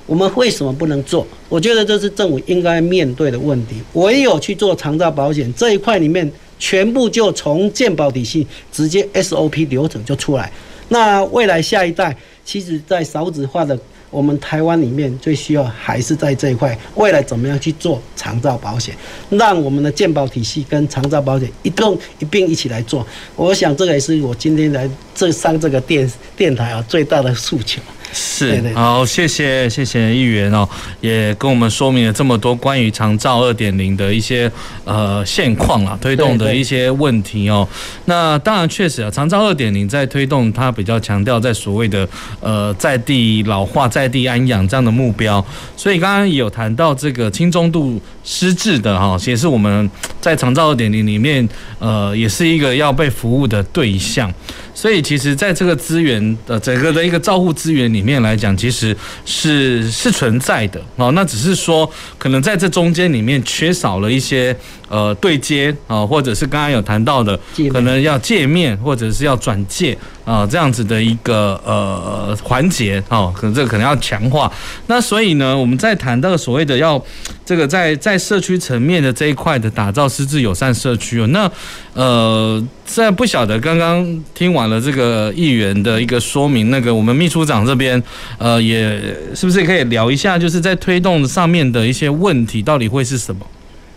我们为什么不能做？我觉得这是政府应该面对的问题。唯有去做长照保险这一块里面。全部就从健保体系直接 SOP 流程就出来，那未来下一代，其实在少子化的。我们台湾里面最需要还是在这一块，未来怎么样去做长照保险，让我们的健保体系跟长照保险一共一并一起来做。我想这个也是我今天来这上这个电电台啊最大的诉求。是，好，谢谢谢谢议员哦，也跟我们说明了这么多关于长照二点零的一些呃现况啊，推动的一些问题哦。那当然确实啊，长照二点零在推动，它比较强调在所谓的呃在地老化、在地安养这样的目标。所以刚刚也有谈到这个轻中度失智的哈，也是我们在长照二点零里面呃也是一个要被服务的对象。所以其实在这个资源的整个的一个照护资源里面来讲，其实是是存在的哦。那只是说，可能在这中间里面缺少了一些呃对接啊，或者是刚刚有谈到的，可能要界面或者是要转介啊这样子的一个呃环节哦，可能这个可能要强化。那所以呢，我们在谈到所谓的要这个在在社区层面的这一块的打造失智友善社区哦，那呃在不晓得刚刚听完了这个议员的一个说明，那个我们秘书长这边，呃，也是不是可以聊一下，就是在推动上面的一些问题，到底会是什么？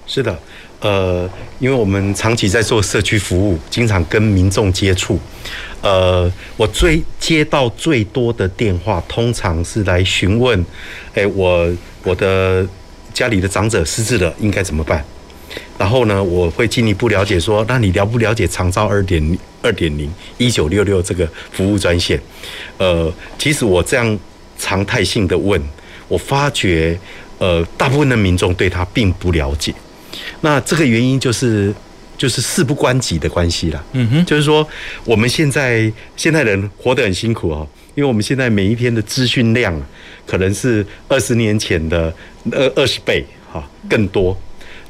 是的，呃，因为我们长期在做社区服务，经常跟民众接触，呃，我最接到最多的电话，通常是来询问，哎，我我的家里的长者失智了，应该怎么办？然后呢，我会进一步了解说，那你了不了解长照二点二点零一九六六这个服务专线？呃，其实我这样常态性的问，我发觉，呃，大部分的民众对他并不了解。那这个原因就是，就是事不关己的关系啦。嗯哼，就是说我们现在现代人活得很辛苦哦，因为我们现在每一天的资讯量可能是二十年前的二二十倍哈，更多。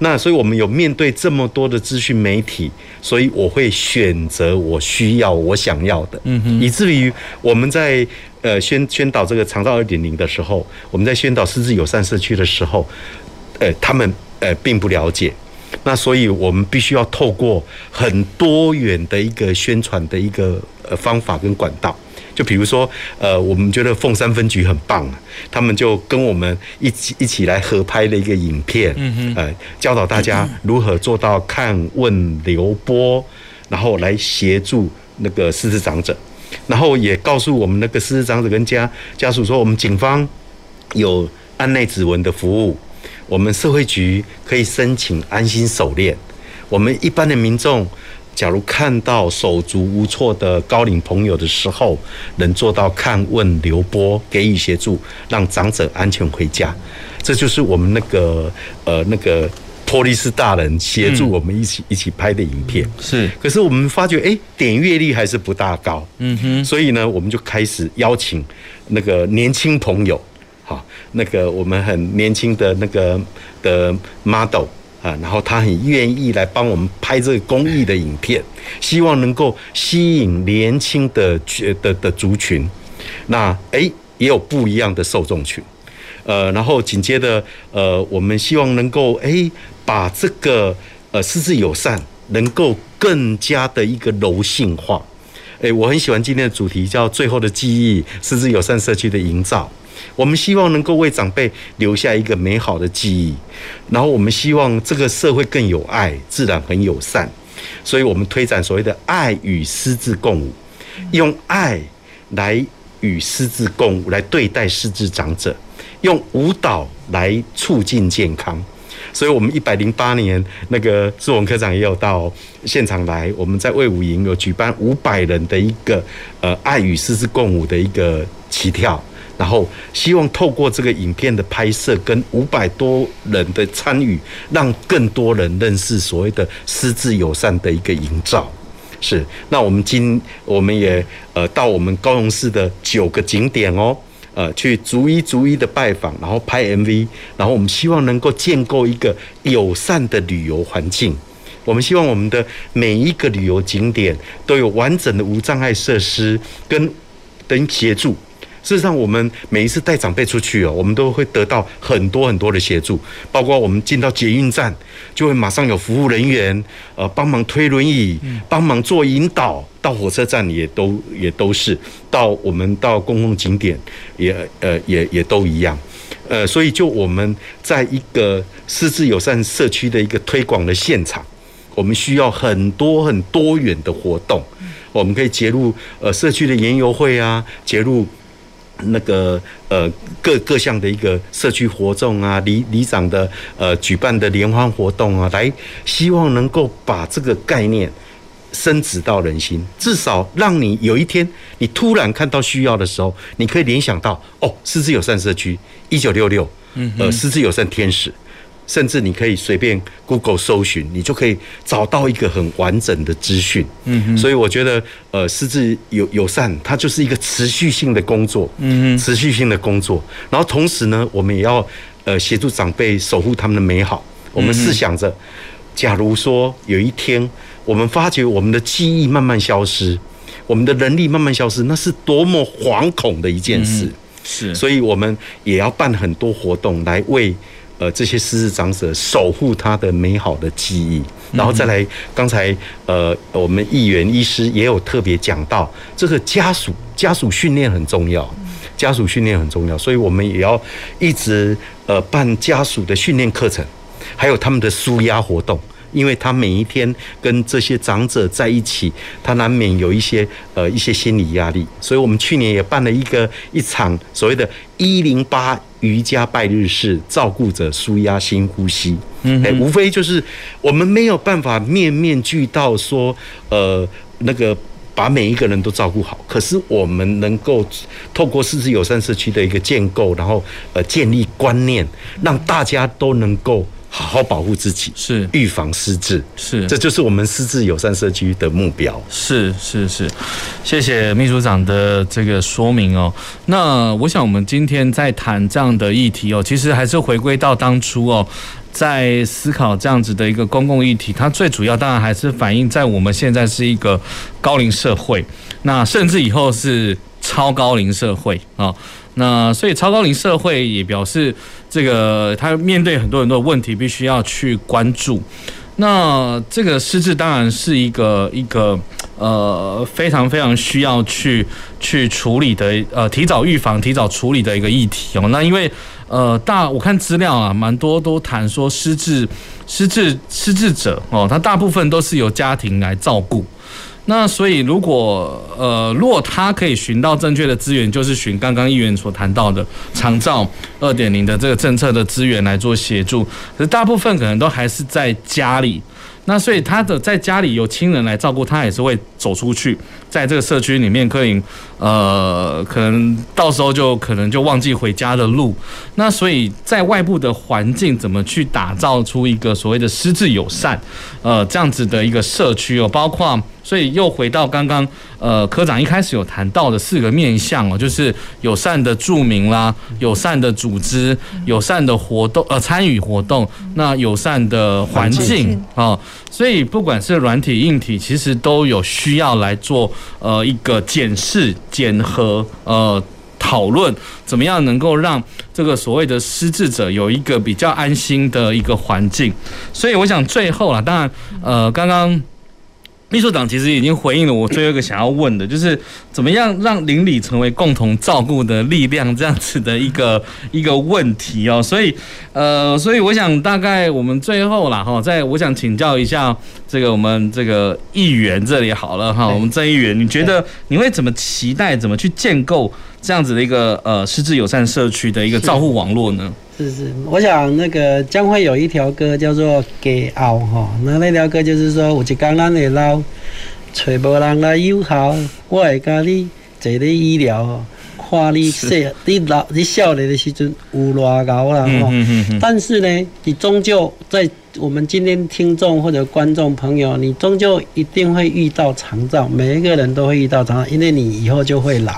那所以，我们有面对这么多的资讯媒体，所以我会选择我需要、我想要的。嗯哼。以至于我们在呃宣宣导这个长照二点零的时候，我们在宣导失智友善社区的时候，呃，他们呃并不了解。那所以我们必须要透过很多元的一个宣传的一个呃方法跟管道。就比如说，呃，我们觉得凤山分局很棒，他们就跟我们一起一起来合拍了一个影片，嗯呃，教导大家如何做到看、问、留、播，然后来协助那个失智长者，然后也告诉我们那个失智长者跟家家属说，我们警方有案内指纹的服务，我们社会局可以申请安心手链，我们一般的民众。假如看到手足无措的高龄朋友的时候，能做到看、问、留、拨，给予协助，让长者安全回家，这就是我们那个呃那个托利斯大人协助我们一起、嗯、一起拍的影片。是，可是我们发觉，哎、欸，点阅率还是不大高。嗯哼，所以呢，我们就开始邀请那个年轻朋友，哈，那个我们很年轻的那个的 model。啊，然后他很愿意来帮我们拍这个公益的影片，希望能够吸引年轻的的的族群。那诶，也有不一样的受众群。呃，然后紧接着，呃，我们希望能够诶，把这个呃失智友善能够更加的一个柔性化。诶，我很喜欢今天的主题，叫最后的记忆，失智友善社区的营造。我们希望能够为长辈留下一个美好的记忆，然后我们希望这个社会更有爱，自然很友善，所以我们推展所谓的“爱与失智共舞”，用爱来与失智共舞，来对待失智长者，用舞蹈来促进健康。所以，我们一百零八年那个志文科长也有到现场来，我们在魏武营有举办五百人的一个呃“爱与狮子共舞”的一个起跳。然后希望透过这个影片的拍摄跟五百多人的参与，让更多人认识所谓的失智友善的一个营造。是，那我们今我们也呃到我们高雄市的九个景点哦，呃去逐一逐一的拜访，然后拍 MV，然后我们希望能够建构一个友善的旅游环境。我们希望我们的每一个旅游景点都有完整的无障碍设施跟等协助。事实上，我们每一次带长辈出去哦，我们都会得到很多很多的协助，包括我们进到捷运站，就会马上有服务人员呃帮忙推轮椅，帮忙做引导；到火车站也都也都是，到我们到公共景点也呃也也都一样。呃，所以就我们在一个失智友善社区的一个推广的现场，我们需要很多很多元的活动。我们可以接入呃社区的研游会啊，接入那个呃各各项的一个社区活动啊，里里长的呃举办的联欢活动啊，来希望能够把这个概念深植到人心，至少让你有一天你突然看到需要的时候，你可以联想到哦，狮子友善社区一九六六，呃，狮子友善天使。甚至你可以随便 Google 搜寻，你就可以找到一个很完整的资讯。嗯哼，所以我觉得，呃，失智友友善，它就是一个持续性的工作。嗯哼，持续性的工作。然后同时呢，我们也要呃协助长辈守护他们的美好。我们试想着，假如说有一天我们发觉我们的记忆慢慢消失，我们的能力慢慢消失，那是多么惶恐的一件事。是，所以我们也要办很多活动来为。呃，这些失智长者守护他的美好的记忆，然后再来，刚才呃，我们议员医师也有特别讲到，这个家属家属训练很重要，家属训练很重要，所以我们也要一直呃办家属的训练课程，还有他们的舒压活动。因为他每一天跟这些长者在一起，他难免有一些呃一些心理压力，所以我们去年也办了一个一场所谓的“一零八瑜伽拜日式”，照顾者舒压心呼吸。嗯，哎，无非就是我们没有办法面面俱到说，呃，那个把每一个人都照顾好，可是我们能够透过四肢友善社区的一个建构，然后呃建立观念，让大家都能够。好好保护自己，是预防失智，是这就是我们失智友善社区的目标。是是是，谢谢秘书长的这个说明哦。那我想我们今天在谈这样的议题哦，其实还是回归到当初哦，在思考这样子的一个公共议题，它最主要当然还是反映在我们现在是一个高龄社会，那甚至以后是超高龄社会啊。那所以超高龄社会也表示，这个他面对很多很多的问题，必须要去关注。那这个失智当然是一个一个呃非常非常需要去去处理的呃提早预防、提早处理的一个议题哦。那因为呃大我看资料啊，蛮多都谈说失智失智失智者哦，他大部分都是由家庭来照顾。那所以，如果呃，如果他可以寻到正确的资源，就是寻刚刚议员所谈到的长照二点零的这个政策的资源来做协助，可是大部分可能都还是在家里。那所以他的在家里有亲人来照顾，他也是会走出去，在这个社区里面可以，呃，可能到时候就可能就忘记回家的路。那所以在外部的环境怎么去打造出一个所谓的失智友善，呃，这样子的一个社区哦，包括。所以又回到刚刚，呃，科长一开始有谈到的四个面向哦，就是友善的住民啦，友善的组织，友善的活动，呃，参与活动，那友善的环境啊，所以不管是软体硬体，其实都有需要来做呃一个检视、检核、呃讨论，怎么样能够让这个所谓的失智者有一个比较安心的一个环境。所以我想最后啦，当然，呃，刚刚。秘书长其实已经回应了我最后一个想要问的，就是怎么样让邻里成为共同照顾的力量这样子的一个一个问题哦。所以，呃，所以我想大概我们最后啦哈，在我想请教一下这个我们这个议员这里好了哈，我们郑议员，你觉得你会怎么期待，怎么去建构这样子的一个呃失智友善社区的一个照护网络呢？是是，我想那个将会有一条歌叫做《给熬》哈，那那条歌就是说，有一天咱会老，找无人来友好，我会甲你坐咧医疗哦，看你 细，你老你少年的时阵有偌高啦哈，但是呢，你终究在我们今天听众或者观众朋友，你终究一定会遇到长照，每一个人都会遇到长照，因为你以后就会老。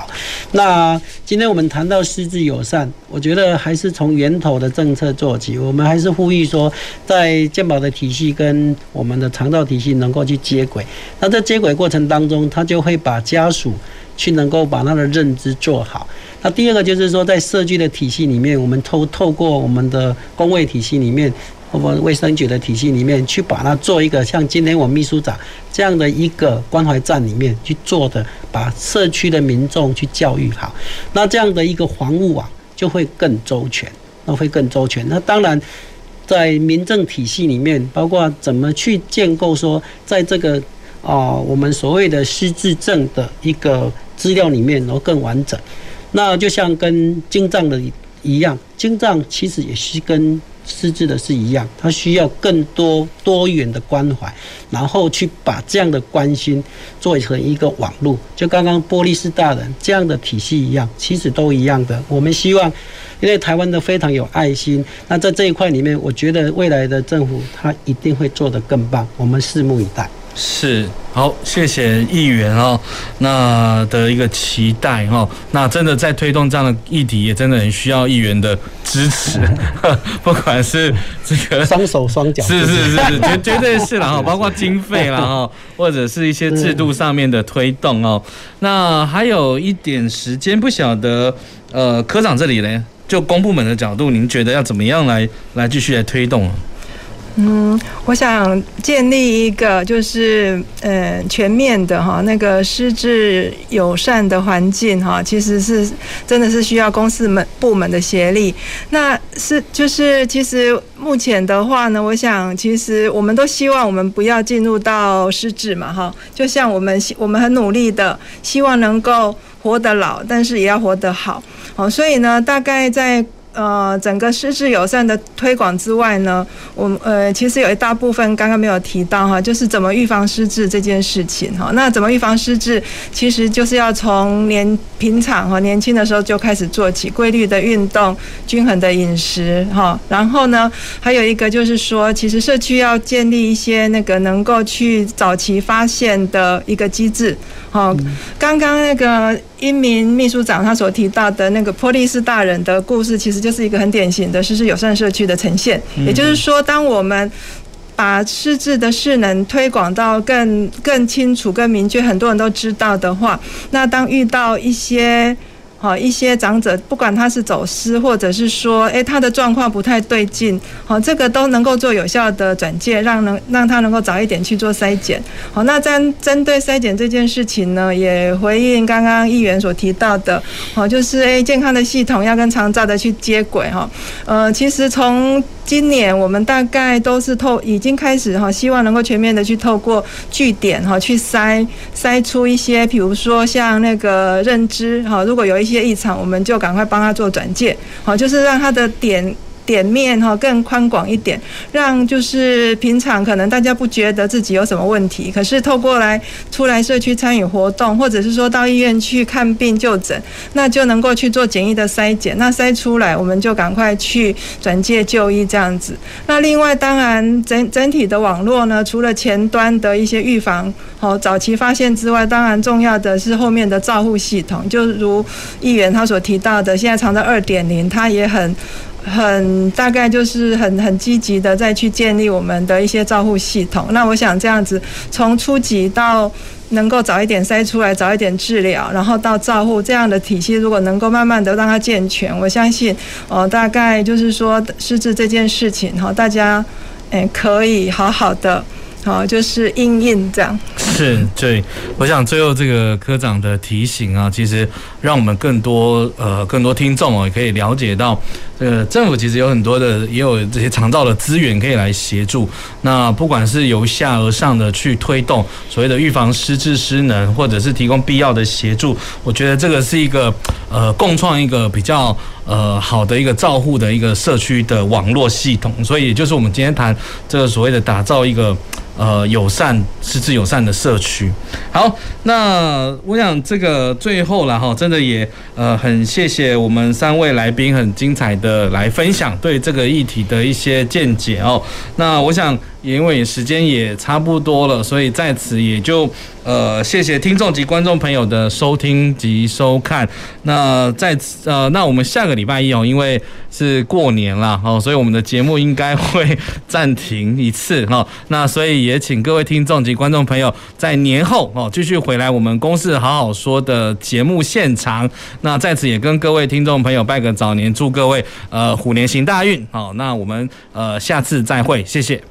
那今天我们谈到失智友善，我觉得还是从源头的政策做起。我们还是呼吁说，在健保的体系跟我们的长照体系能够去接轨。那在接轨过程当中，他就会把家属去能够把他的认知做好。那第二个就是说，在社区的体系里面，我们透透过我们的工位体系里面。我们卫生局的体系里面去把它做一个像今天我秘书长这样的一个关怀站里面去做的，把社区的民众去教育好，那这样的一个防护网就会更周全，那会更周全。那当然，在民政体系里面，包括怎么去建构说，在这个啊我们所谓的失智症的一个资料里面，然后更完整。那就像跟精障的一样，精障其实也是跟。失智的是一样，他需要更多多元的关怀，然后去把这样的关心做成一个网络，就刚刚波利斯大人这样的体系一样，其实都一样的。我们希望，因为台湾的非常有爱心，那在这一块里面，我觉得未来的政府他一定会做得更棒，我们拭目以待。是，好，谢谢议员哦，那的一个期待哦，那真的在推动这样的议题，也真的很需要议员的支持，不管是这个双手双脚，是是是是，绝绝对是了哈，包括经费啦哈，或者是一些制度上面的推动哦。那还有一点时间，不晓得呃科长这里呢，就公部门的角度，您觉得要怎么样来来继续来推动？嗯，我想建立一个就是呃全面的哈那个失智友善的环境哈，其实是真的是需要公司们部门的协力。那是就是其实目前的话呢，我想其实我们都希望我们不要进入到失智嘛哈，就像我们我们很努力的希望能够活得老，但是也要活得好。好，所以呢，大概在。呃，整个失智友善的推广之外呢，我们呃其实有一大部分刚刚没有提到哈，就是怎么预防失智这件事情哈。那怎么预防失智，其实就是要从年平常哈年轻的时候就开始做起，规律的运动，均衡的饮食哈。然后呢，还有一个就是说，其实社区要建立一些那个能够去早期发现的一个机制。好，刚刚那个英明秘书长他所提到的那个波利斯大人的故事，其实就是一个很典型的失智友善社区的呈现。也就是说，当我们把失智的势能推广到更更清楚、更明确，很多人都知道的话，那当遇到一些好，一些长者，不管他是走失，或者是说，诶，他的状况不太对劲，好，这个都能够做有效的转介，让能让他能够早一点去做筛检。好，那针针对筛检这件事情呢，也回应刚刚议员所提到的，好，就是诶，健康的系统要跟长照的去接轨哈。呃，其实从今年我们大概都是透已经开始哈，希望能够全面的去透过据点哈去筛筛出一些，比如说像那个认知哈，如果有一些些异常，我们就赶快帮他做转介，好，就是让他的点。点面哈更宽广一点，让就是平常可能大家不觉得自己有什么问题，可是透过来出来社区参与活动，或者是说到医院去看病就诊，那就能够去做简易的筛检，那筛出来我们就赶快去转介就医这样子。那另外当然整整体的网络呢，除了前端的一些预防和早期发现之外，当然重要的是后面的照护系统，就如议员他所提到的，现在长照二点零，他也很。很大概就是很很积极的再去建立我们的一些照护系统。那我想这样子，从初级到能够早一点筛出来，早一点治疗，然后到照护这样的体系，如果能够慢慢的让它健全，我相信，哦，大概就是说失智这件事情哈，大家诶可以好好的。好，就是应应这样。是，对，我想最后这个科长的提醒啊，其实让我们更多呃更多听众哦，也可以了解到，这个政府其实有很多的，也有这些长照的资源可以来协助。那不管是由下而上的去推动所谓的预防失智失能，或者是提供必要的协助，我觉得这个是一个呃共创一个比较呃好的一个照护的一个社区的网络系统。所以，也就是我们今天谈这个所谓的打造一个。呃友善失智友善的社社区。好，那我想这个最后了哈，真的也呃很谢谢我们三位来宾很精彩的来分享对这个议题的一些见解哦。那我想。因为时间也差不多了，所以在此也就呃谢谢听众及观众朋友的收听及收看。那在此呃，那我们下个礼拜一哦，因为是过年了哦，所以我们的节目应该会暂停一次哈。那所以也请各位听众及观众朋友在年后哦继续回来我们公事好好说的节目现场。那在此也跟各位听众朋友拜个早年，祝各位呃虎年行大运。好，那我们呃下次再会，谢谢。